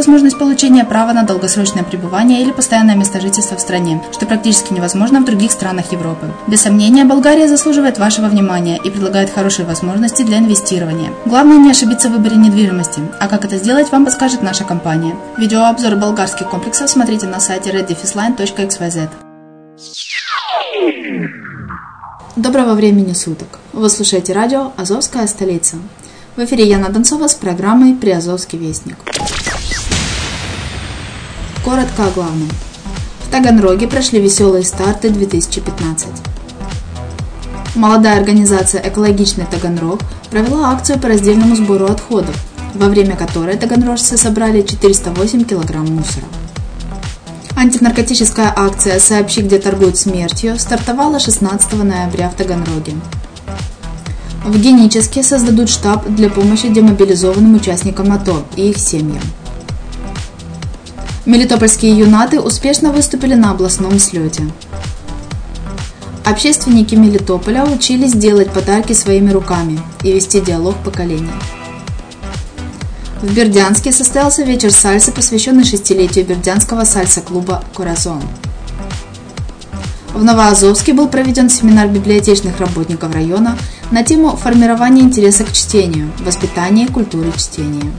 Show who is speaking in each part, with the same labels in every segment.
Speaker 1: возможность получения права на долгосрочное пребывание или постоянное место жительства в стране, что практически невозможно в других странах Европы. Без сомнения, Болгария заслуживает вашего внимания и предлагает хорошие возможности для инвестирования. Главное не ошибиться в выборе недвижимости, а как это сделать, вам подскажет наша компания. Видеообзор болгарских комплексов смотрите на сайте reddefisline.xyz. Доброго времени суток! Вы слушаете радио «Азовская столица». В эфире Яна Донцова с программой «Приазовский вестник». Коротко о главном. В Таганроге прошли веселые старты 2015. Молодая организация «Экологичный Таганрог» провела акцию по раздельному сбору отходов, во время которой таганрожцы собрали 408 килограмм мусора. Антинаркотическая акция «Сообщи, где торгуют смертью» стартовала 16 ноября в Таганроге. В Геническе создадут штаб для помощи демобилизованным участникам АТО и их семьям. Мелитопольские юнаты успешно выступили на областном слете. Общественники Мелитополя учились делать подарки своими руками и вести диалог поколений. В Бердянске состоялся вечер сальсы, посвященный шестилетию бердянского сальса-клуба «Куразон». В Новоазовске был проведен семинар библиотечных работников района на тему формирования интереса к чтению, воспитания культуры чтения.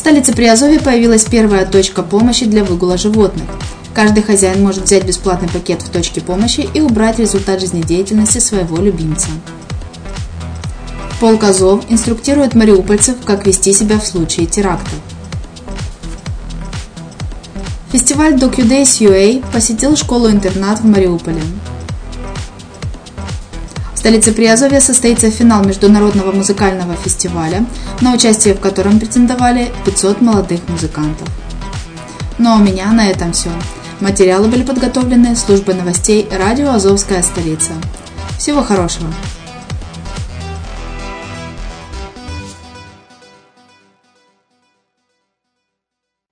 Speaker 1: Столице Приазовья появилась первая точка помощи для выгула животных. Каждый хозяин может взять бесплатный пакет в точке помощи и убрать результат жизнедеятельности своего любимца. Полк Азов инструктирует мариупольцев, как вести себя в случае терактов. Фестиваль DocuDays UA посетил школу-интернат в Мариуполе. Столице Приазовья состоится финал Международного музыкального фестиваля, на участие в котором претендовали 500 молодых музыкантов. Ну а у меня на этом все. Материалы были подготовлены службой новостей радио «Азовская столица». Всего хорошего!